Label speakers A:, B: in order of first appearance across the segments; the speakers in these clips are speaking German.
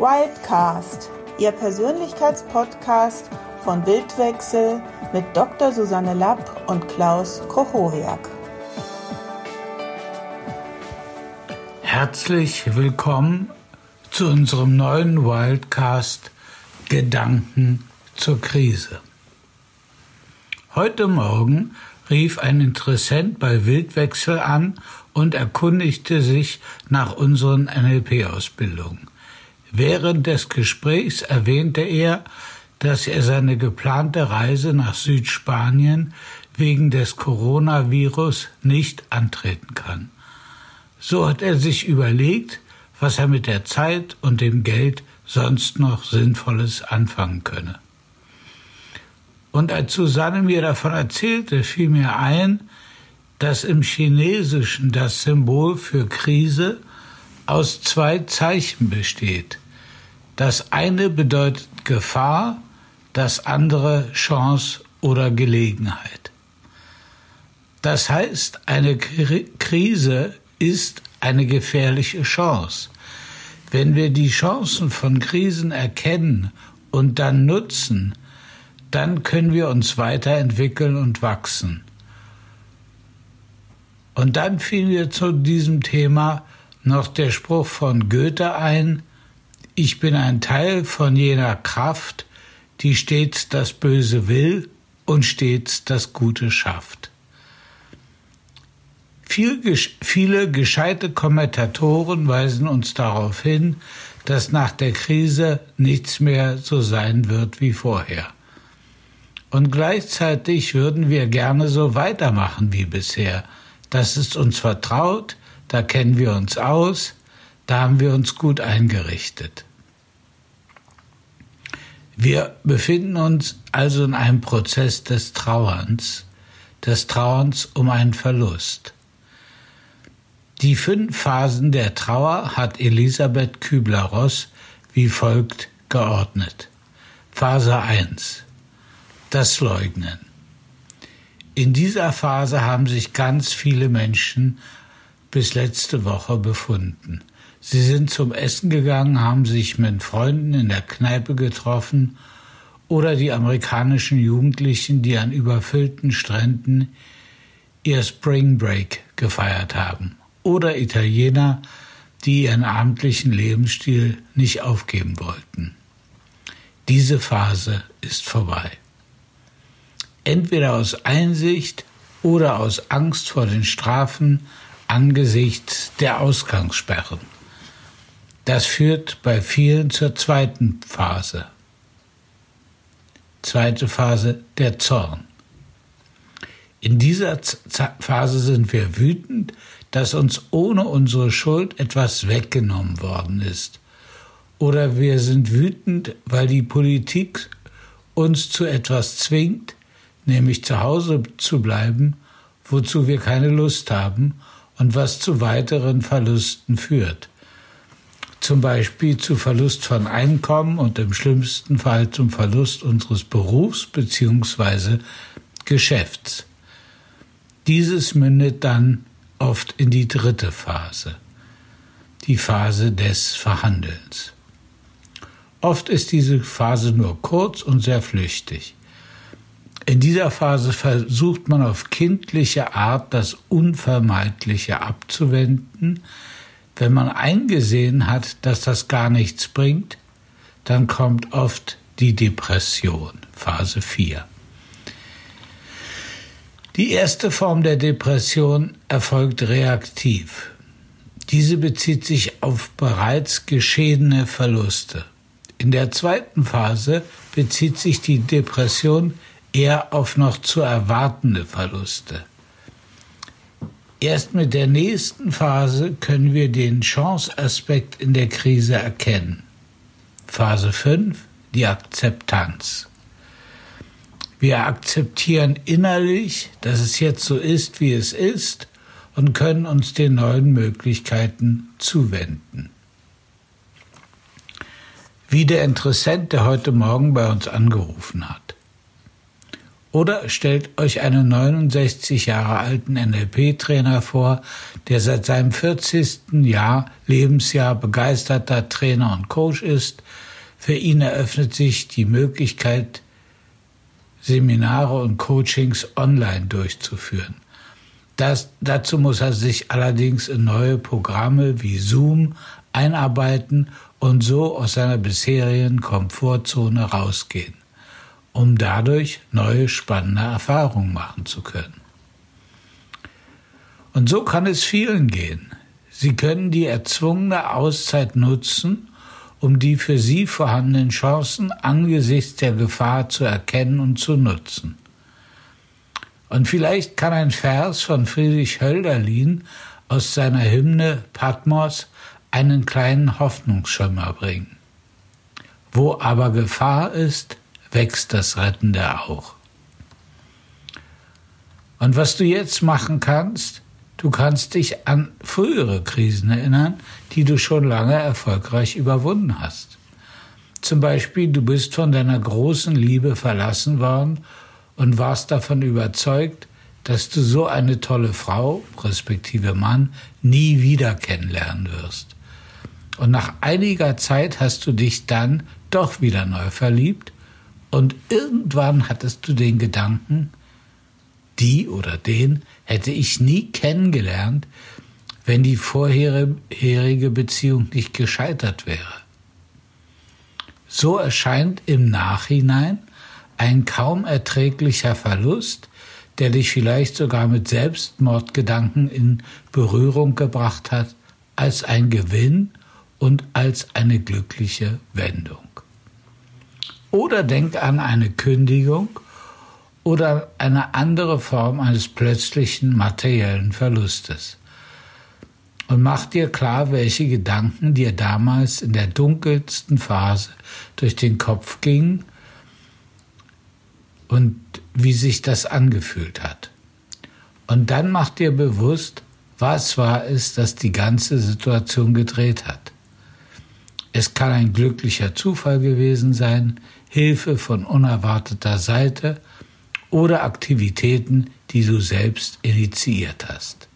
A: Wildcast, Ihr Persönlichkeitspodcast von Wildwechsel mit Dr. Susanne Lapp und Klaus Kochoriak.
B: Herzlich willkommen zu unserem neuen Wildcast Gedanken zur Krise. Heute Morgen rief ein Interessent bei Wildwechsel an und erkundigte sich nach unseren NLP-Ausbildungen. Während des Gesprächs erwähnte er, dass er seine geplante Reise nach Südspanien wegen des Coronavirus nicht antreten kann. So hat er sich überlegt, was er mit der Zeit und dem Geld sonst noch Sinnvolles anfangen könne. Und als Susanne mir davon erzählte, fiel mir ein, dass im Chinesischen das Symbol für Krise aus zwei Zeichen besteht. Das eine bedeutet Gefahr, das andere Chance oder Gelegenheit. Das heißt, eine Krise ist eine gefährliche Chance. Wenn wir die Chancen von Krisen erkennen und dann nutzen, dann können wir uns weiterentwickeln und wachsen. Und dann fiel mir zu diesem Thema noch der Spruch von Goethe ein, ich bin ein Teil von jener Kraft, die stets das Böse will und stets das Gute schafft. Viel, viele gescheite Kommentatoren weisen uns darauf hin, dass nach der Krise nichts mehr so sein wird wie vorher. Und gleichzeitig würden wir gerne so weitermachen wie bisher. Das ist uns vertraut, da kennen wir uns aus, da haben wir uns gut eingerichtet. Wir befinden uns also in einem Prozess des Trauerns, des Trauerns um einen Verlust. Die fünf Phasen der Trauer hat Elisabeth Kübler-Ross wie folgt geordnet. Phase 1. Das Leugnen. In dieser Phase haben sich ganz viele Menschen bis letzte Woche befunden. Sie sind zum Essen gegangen, haben sich mit Freunden in der Kneipe getroffen oder die amerikanischen Jugendlichen, die an überfüllten Stränden ihr Spring Break gefeiert haben oder Italiener, die ihren abendlichen Lebensstil nicht aufgeben wollten. Diese Phase ist vorbei. Entweder aus Einsicht oder aus Angst vor den Strafen angesichts der Ausgangssperren. Das führt bei vielen zur zweiten Phase. Zweite Phase, der Zorn. In dieser Phase sind wir wütend, dass uns ohne unsere Schuld etwas weggenommen worden ist. Oder wir sind wütend, weil die Politik uns zu etwas zwingt, nämlich zu Hause zu bleiben, wozu wir keine Lust haben und was zu weiteren Verlusten führt zum Beispiel zu Verlust von Einkommen und im schlimmsten Fall zum Verlust unseres Berufs bzw. Geschäfts. Dieses mündet dann oft in die dritte Phase, die Phase des Verhandelns. Oft ist diese Phase nur kurz und sehr flüchtig. In dieser Phase versucht man auf kindliche Art das Unvermeidliche abzuwenden, wenn man eingesehen hat, dass das gar nichts bringt, dann kommt oft die Depression, Phase 4. Die erste Form der Depression erfolgt reaktiv. Diese bezieht sich auf bereits geschehene Verluste. In der zweiten Phase bezieht sich die Depression eher auf noch zu erwartende Verluste. Erst mit der nächsten Phase können wir den Chanceaspekt in der Krise erkennen. Phase 5, die Akzeptanz. Wir akzeptieren innerlich, dass es jetzt so ist, wie es ist, und können uns den neuen Möglichkeiten zuwenden. Wie der Interessent, der heute Morgen bei uns angerufen hat. Oder stellt euch einen 69 Jahre alten NLP-Trainer vor, der seit seinem 40. Jahr, Lebensjahr begeisterter Trainer und Coach ist. Für ihn eröffnet sich die Möglichkeit, Seminare und Coachings online durchzuführen. Das, dazu muss er sich allerdings in neue Programme wie Zoom einarbeiten und so aus seiner bisherigen Komfortzone rausgehen um dadurch neue spannende Erfahrungen machen zu können. Und so kann es vielen gehen. Sie können die erzwungene Auszeit nutzen, um die für sie vorhandenen Chancen angesichts der Gefahr zu erkennen und zu nutzen. Und vielleicht kann ein Vers von Friedrich Hölderlin aus seiner Hymne Patmos einen kleinen Hoffnungsschimmer bringen. Wo aber Gefahr ist, wächst das Rettende auch. Und was du jetzt machen kannst, du kannst dich an frühere Krisen erinnern, die du schon lange erfolgreich überwunden hast. Zum Beispiel, du bist von deiner großen Liebe verlassen worden und warst davon überzeugt, dass du so eine tolle Frau, respektive Mann, nie wieder kennenlernen wirst. Und nach einiger Zeit hast du dich dann doch wieder neu verliebt und irgendwann hattest du den Gedanken, die oder den hätte ich nie kennengelernt, wenn die vorherige Beziehung nicht gescheitert wäre. So erscheint im Nachhinein ein kaum erträglicher Verlust, der dich vielleicht sogar mit Selbstmordgedanken in Berührung gebracht hat, als ein Gewinn und als eine glückliche Wendung. Oder denk an eine Kündigung oder eine andere Form eines plötzlichen materiellen Verlustes. Und mach dir klar, welche Gedanken dir damals in der dunkelsten Phase durch den Kopf gingen und wie sich das angefühlt hat. Und dann mach dir bewusst, was war es, das die ganze Situation gedreht hat. Es kann ein glücklicher Zufall gewesen sein, Hilfe von unerwarteter Seite oder Aktivitäten, die du selbst initiiert hast.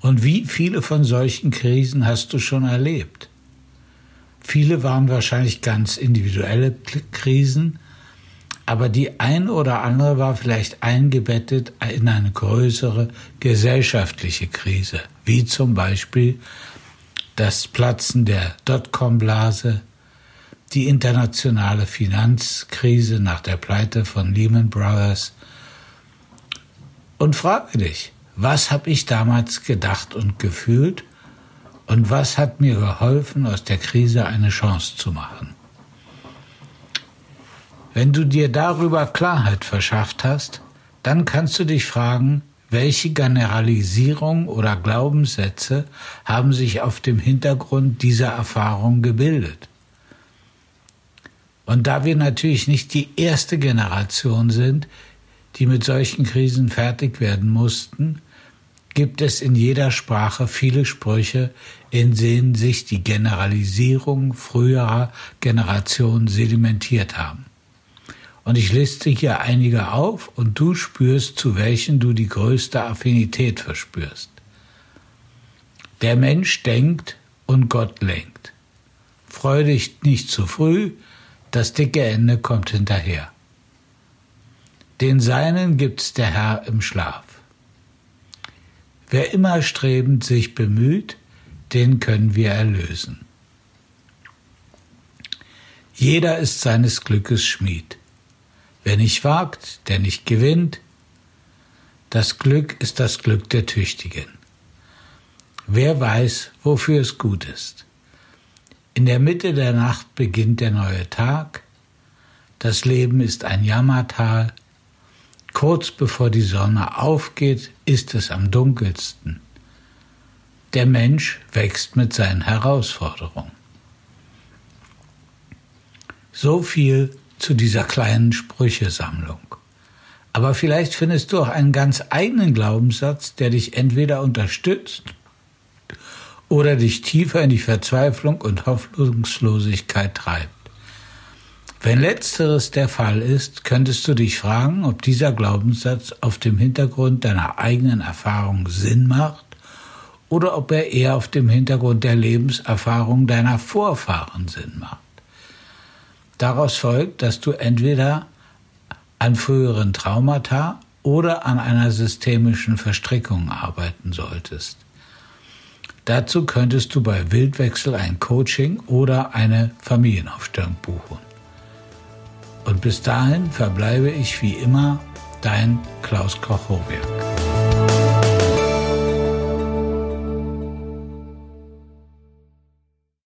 B: Und wie viele von solchen Krisen hast du schon erlebt? Viele waren wahrscheinlich ganz individuelle Krisen, aber die eine oder andere war vielleicht eingebettet in eine größere gesellschaftliche Krise, wie zum Beispiel das Platzen der Dotcom-Blase, die internationale Finanzkrise nach der Pleite von Lehman Brothers und frage dich, was habe ich damals gedacht und gefühlt und was hat mir geholfen, aus der Krise eine Chance zu machen? Wenn du dir darüber Klarheit verschafft hast, dann kannst du dich fragen, welche Generalisierung oder Glaubenssätze haben sich auf dem Hintergrund dieser Erfahrung gebildet? Und da wir natürlich nicht die erste Generation sind, die mit solchen Krisen fertig werden mussten, gibt es in jeder Sprache viele Sprüche, in denen sich die Generalisierung früherer Generationen sedimentiert haben. Und ich liste hier einige auf und du spürst, zu welchen du die größte Affinität verspürst. Der Mensch denkt und Gott lenkt. Freu dich nicht zu früh, das dicke Ende kommt hinterher. Den Seinen gibt's der Herr im Schlaf. Wer immer strebend sich bemüht, den können wir erlösen. Jeder ist seines Glückes Schmied. Wer nicht wagt, der nicht gewinnt, das Glück ist das Glück der Tüchtigen. Wer weiß, wofür es gut ist. In der Mitte der Nacht beginnt der neue Tag. Das Leben ist ein Jammertal. Kurz bevor die Sonne aufgeht, ist es am dunkelsten. Der Mensch wächst mit seinen Herausforderungen. So viel zu dieser kleinen Sprüchesammlung. Aber vielleicht findest du auch einen ganz eigenen Glaubenssatz, der dich entweder unterstützt oder dich tiefer in die Verzweiflung und Hoffnungslosigkeit treibt. Wenn letzteres der Fall ist, könntest du dich fragen, ob dieser Glaubenssatz auf dem Hintergrund deiner eigenen Erfahrung Sinn macht oder ob er eher auf dem Hintergrund der Lebenserfahrung deiner Vorfahren Sinn macht. Daraus folgt, dass du entweder an früheren Traumata oder an einer systemischen Verstrickung arbeiten solltest. Dazu könntest du bei Wildwechsel ein Coaching oder eine Familienaufstellung buchen. Und bis dahin verbleibe ich wie immer dein Klaus Kochowia.